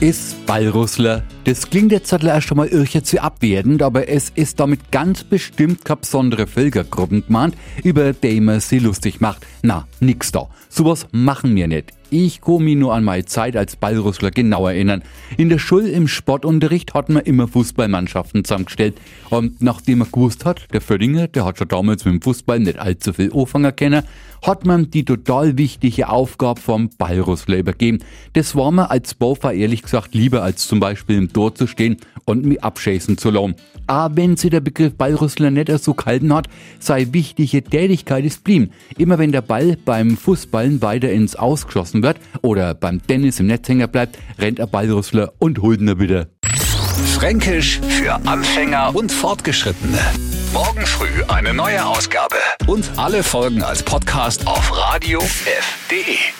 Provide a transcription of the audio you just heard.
ist Ballrussler. Das klingt jetzt erst einmal irche zu abwertend, aber es ist damit ganz bestimmt keine besondere Völkergruppen gemeint, über die man sie lustig macht. Na, nix da. Sowas machen wir nicht. Ich kann mich nur an meine Zeit als Ballrussler genau erinnern. In der Schule im Sportunterricht hatten wir immer Fußballmannschaften zusammengestellt. Und nachdem man gewusst hat, der Fördinge, der hat schon damals mit dem Fußball nicht allzu viel Anfänger kennen, hat man die total wichtige Aufgabe vom Ballrussler übergeben. Das war mir als Baufer ehrlich gesagt lieber als zum Beispiel im Tor zu stehen und mich abschießen zu lassen. Aber wenn sie der Begriff Ballrüssler nicht so gehalten hat, sei wichtige Tätigkeit ist blieben. Immer wenn der Ball beim Fußballen weiter ins Ausgeschossen wird oder beim Tennis im Netzhänger bleibt, rennt der Ballrüssler und holt ihn wieder. Fränkisch für Anfänger und Fortgeschrittene. Morgen früh eine neue Ausgabe. Und alle Folgen als Podcast auf radiof.de.